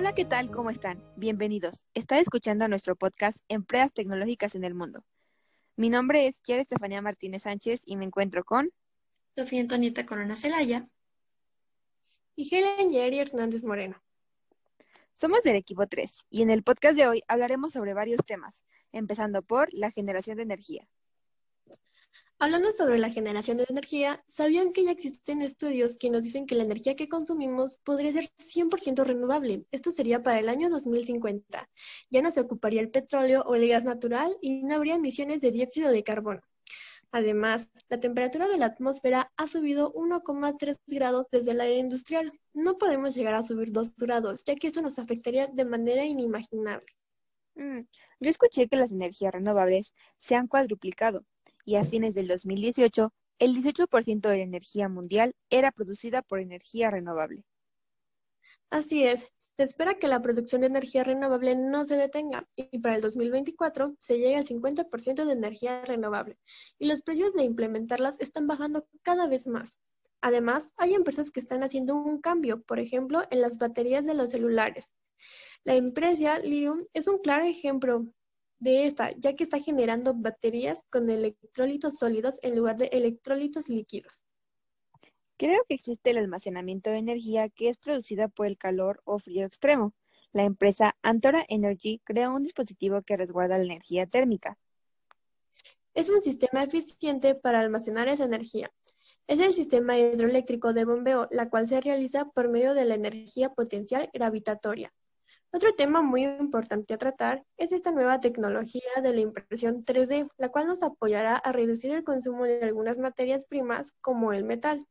Hola, ¿qué tal? ¿Cómo están? Bienvenidos. Está escuchando a nuestro podcast Empresas Tecnológicas en el Mundo. Mi nombre es Kiara Estefanía Martínez Sánchez y me encuentro con Sofía Antonieta Corona Celaya y Helen Jerry Hernández Moreno. Somos del equipo 3 y en el podcast de hoy hablaremos sobre varios temas, empezando por la generación de energía. Hablando sobre la generación de energía, ¿sabían que ya existen estudios que nos dicen que la energía que consumimos podría ser 100% renovable? Esto sería para el año 2050. Ya no se ocuparía el petróleo o el gas natural y no habría emisiones de dióxido de carbono. Además, la temperatura de la atmósfera ha subido 1,3 grados desde la era industrial. No podemos llegar a subir 2 grados, ya que esto nos afectaría de manera inimaginable. Mm, yo escuché que las energías renovables se han cuadruplicado y a fines del 2018 el 18% de la energía mundial era producida por energía renovable. Así es, se espera que la producción de energía renovable no se detenga y para el 2024 se llegue al 50% de energía renovable y los precios de implementarlas están bajando cada vez más. Además, hay empresas que están haciendo un cambio, por ejemplo, en las baterías de los celulares. La empresa Lium es un claro ejemplo de esta, ya que está generando baterías con electrolitos sólidos en lugar de electrolitos líquidos. Creo que existe el almacenamiento de energía que es producida por el calor o frío extremo. La empresa Antora Energy creó un dispositivo que resguarda la energía térmica. Es un sistema eficiente para almacenar esa energía. Es el sistema hidroeléctrico de bombeo, la cual se realiza por medio de la energía potencial gravitatoria. Otro tema muy importante a tratar es esta nueva tecnología de la impresión 3D, la cual nos apoyará a reducir el consumo de algunas materias primas como el metal.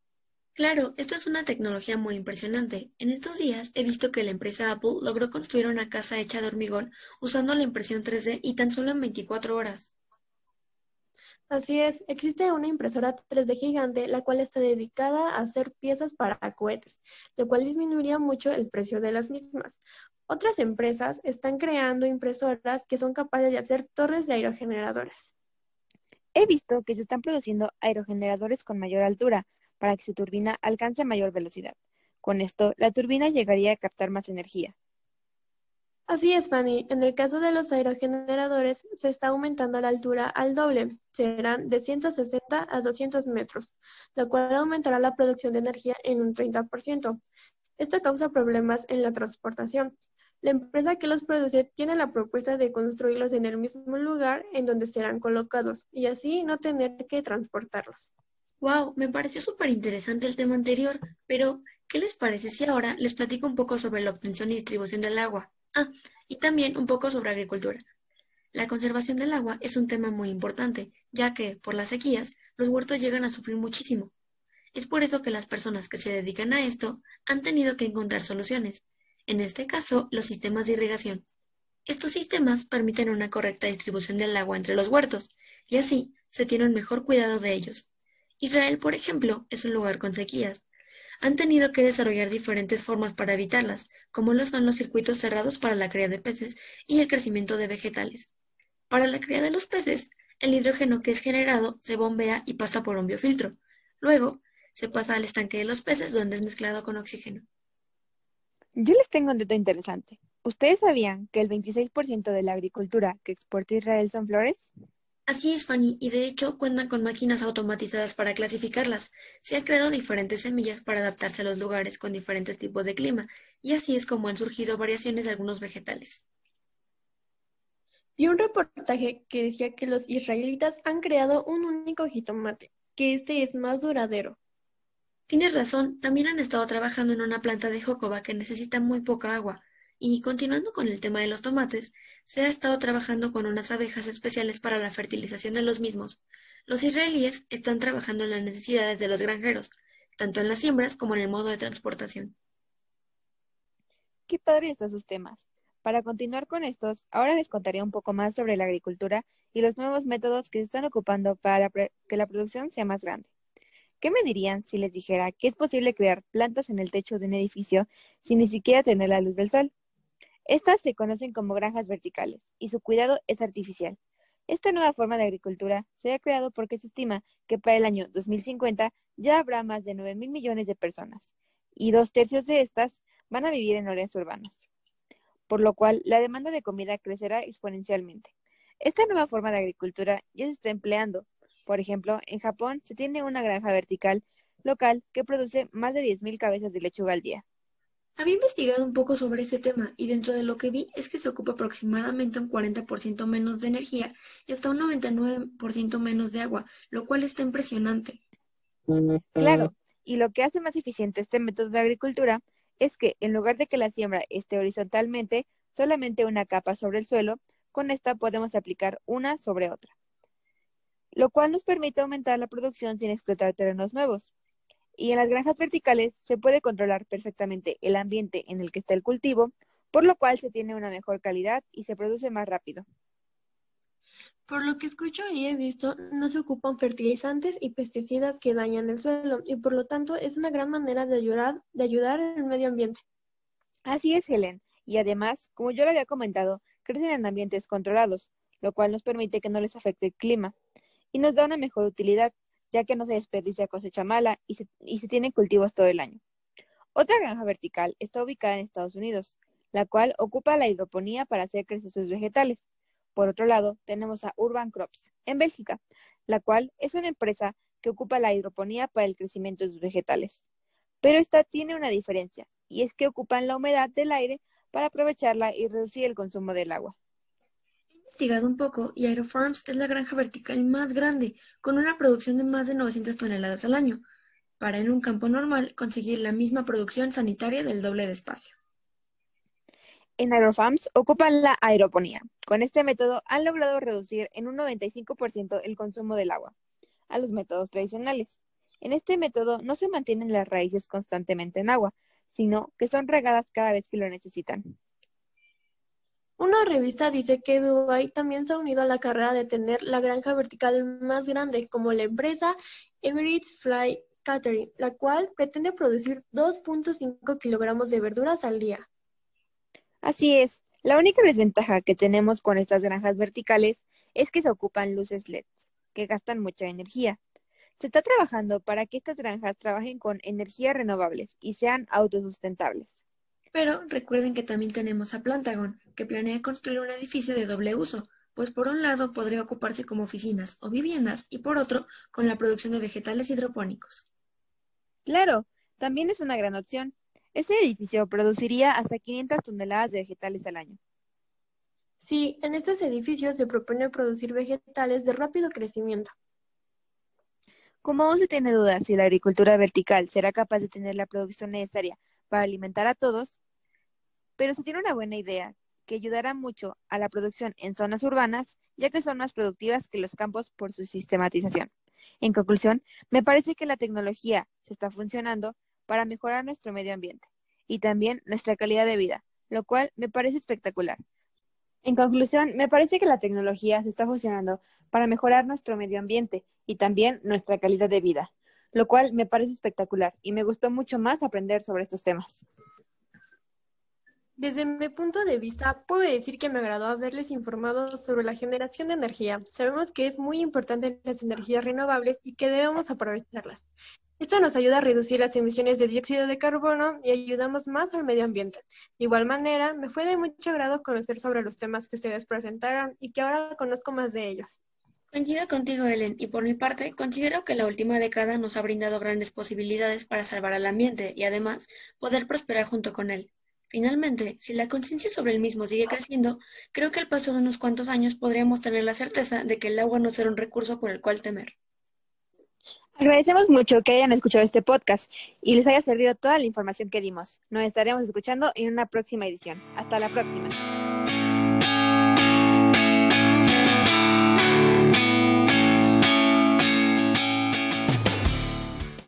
Claro, esto es una tecnología muy impresionante. En estos días he visto que la empresa Apple logró construir una casa hecha de hormigón usando la impresión 3D y tan solo en 24 horas. Así es, existe una impresora 3D gigante la cual está dedicada a hacer piezas para cohetes, lo cual disminuiría mucho el precio de las mismas. Otras empresas están creando impresoras que son capaces de hacer torres de aerogeneradores. He visto que se están produciendo aerogeneradores con mayor altura para que su turbina alcance mayor velocidad. Con esto, la turbina llegaría a captar más energía. Así es, Fanny. En el caso de los aerogeneradores, se está aumentando la altura al doble. Serán de 160 a 200 metros, lo cual aumentará la producción de energía en un 30%. Esto causa problemas en la transportación. La empresa que los produce tiene la propuesta de construirlos en el mismo lugar en donde serán colocados y así no tener que transportarlos. Wow, me pareció súper interesante el tema anterior, pero ¿qué les parece si ahora les platico un poco sobre la obtención y distribución del agua? Ah, y también un poco sobre agricultura. La conservación del agua es un tema muy importante, ya que, por las sequías, los huertos llegan a sufrir muchísimo. Es por eso que las personas que se dedican a esto han tenido que encontrar soluciones, en este caso, los sistemas de irrigación. Estos sistemas permiten una correcta distribución del agua entre los huertos, y así se tiene un mejor cuidado de ellos. Israel, por ejemplo, es un lugar con sequías, han tenido que desarrollar diferentes formas para evitarlas, como lo son los circuitos cerrados para la cría de peces y el crecimiento de vegetales. Para la cría de los peces, el hidrógeno que es generado se bombea y pasa por un biofiltro. Luego, se pasa al estanque de los peces donde es mezclado con oxígeno. Yo les tengo un dato interesante. ¿Ustedes sabían que el 26% de la agricultura que exporta Israel son flores? Así es, Fanny, y de hecho cuentan con máquinas automatizadas para clasificarlas. Se han creado diferentes semillas para adaptarse a los lugares con diferentes tipos de clima, y así es como han surgido variaciones de algunos vegetales. Vi un reportaje que decía que los israelitas han creado un único jitomate, que este es más duradero. Tienes razón, también han estado trabajando en una planta de jocoba que necesita muy poca agua, y continuando con el tema de los tomates, se ha estado trabajando con unas abejas especiales para la fertilización de los mismos. Los israelíes están trabajando en las necesidades de los granjeros, tanto en las siembras como en el modo de transportación. Qué padre estos sus temas. Para continuar con estos, ahora les contaré un poco más sobre la agricultura y los nuevos métodos que se están ocupando para que la producción sea más grande. ¿Qué me dirían si les dijera que es posible crear plantas en el techo de un edificio sin ni siquiera tener la luz del sol? Estas se conocen como granjas verticales y su cuidado es artificial. Esta nueva forma de agricultura se ha creado porque se estima que para el año 2050 ya habrá más de 9 mil millones de personas y dos tercios de estas van a vivir en áreas urbanas. por lo cual la demanda de comida crecerá exponencialmente. Esta nueva forma de agricultura ya se está empleando. Por ejemplo, en Japón se tiene una granja vertical local que produce más de 10.000 cabezas de lechuga al día. Había investigado un poco sobre ese tema y dentro de lo que vi es que se ocupa aproximadamente un 40% menos de energía y hasta un 99% menos de agua, lo cual está impresionante. Claro, y lo que hace más eficiente este método de agricultura es que en lugar de que la siembra esté horizontalmente, solamente una capa sobre el suelo, con esta podemos aplicar una sobre otra, lo cual nos permite aumentar la producción sin explotar terrenos nuevos. Y en las granjas verticales se puede controlar perfectamente el ambiente en el que está el cultivo, por lo cual se tiene una mejor calidad y se produce más rápido. Por lo que escucho y he visto, no se ocupan fertilizantes y pesticidas que dañan el suelo y por lo tanto es una gran manera de ayudar, de ayudar al medio ambiente. Así es, Helen. Y además, como yo lo había comentado, crecen en ambientes controlados, lo cual nos permite que no les afecte el clima y nos da una mejor utilidad, ya que no se desperdicia cosecha mala y se, y tienen cultivos todo el año. Otra granja vertical está ubicada en Estados Unidos, la cual ocupa la hidroponía para hacer crecer sus vegetales. Por otro lado, tenemos a Urban Crops, en Bélgica, la cual es una empresa que ocupa la hidroponía para el crecimiento de sus vegetales. Pero esta tiene una diferencia, y es que ocupan la humedad del aire para aprovecharla y reducir el consumo del agua investigado un poco y Aerofarms es la granja vertical más grande, con una producción de más de 900 toneladas al año, para en un campo normal conseguir la misma producción sanitaria del doble de espacio. En Aerofarms ocupan la aeroponía. Con este método han logrado reducir en un 95% el consumo del agua a los métodos tradicionales. En este método no se mantienen las raíces constantemente en agua, sino que son regadas cada vez que lo necesitan. Una revista dice que Dubai también se ha unido a la carrera de tener la granja vertical más grande, como la empresa Emirates Fly Catering, la cual pretende producir 2.5 kilogramos de verduras al día. Así es. La única desventaja que tenemos con estas granjas verticales es que se ocupan luces LED, que gastan mucha energía. Se está trabajando para que estas granjas trabajen con energías renovables y sean autosustentables. Pero recuerden que también tenemos a Plantagon, que planea construir un edificio de doble uso, pues por un lado podría ocuparse como oficinas o viviendas y por otro con la producción de vegetales hidropónicos. Claro, también es una gran opción. Este edificio produciría hasta 500 toneladas de vegetales al año. Sí, en estos edificios se propone producir vegetales de rápido crecimiento. Como aún se tiene dudas si la agricultura vertical será capaz de tener la producción necesaria para alimentar a todos, pero se tiene una buena idea que ayudará mucho a la producción en zonas urbanas, ya que son más productivas que los campos por su sistematización. En conclusión, me parece que la tecnología se está funcionando para mejorar nuestro medio ambiente y también nuestra calidad de vida, lo cual me parece espectacular. En conclusión, me parece que la tecnología se está funcionando para mejorar nuestro medio ambiente y también nuestra calidad de vida lo cual me parece espectacular y me gustó mucho más aprender sobre estos temas. Desde mi punto de vista, puedo decir que me agradó haberles informado sobre la generación de energía. Sabemos que es muy importante las energías renovables y que debemos aprovecharlas. Esto nos ayuda a reducir las emisiones de dióxido de carbono y ayudamos más al medio ambiente. De igual manera, me fue de mucho agrado conocer sobre los temas que ustedes presentaron y que ahora conozco más de ellos. Coincido contigo, Ellen, y por mi parte, considero que la última década nos ha brindado grandes posibilidades para salvar al ambiente y además poder prosperar junto con él. Finalmente, si la conciencia sobre el mismo sigue creciendo, creo que al paso de unos cuantos años podríamos tener la certeza de que el agua no será un recurso por el cual temer. Agradecemos mucho que hayan escuchado este podcast y les haya servido toda la información que dimos. Nos estaremos escuchando en una próxima edición. Hasta la próxima.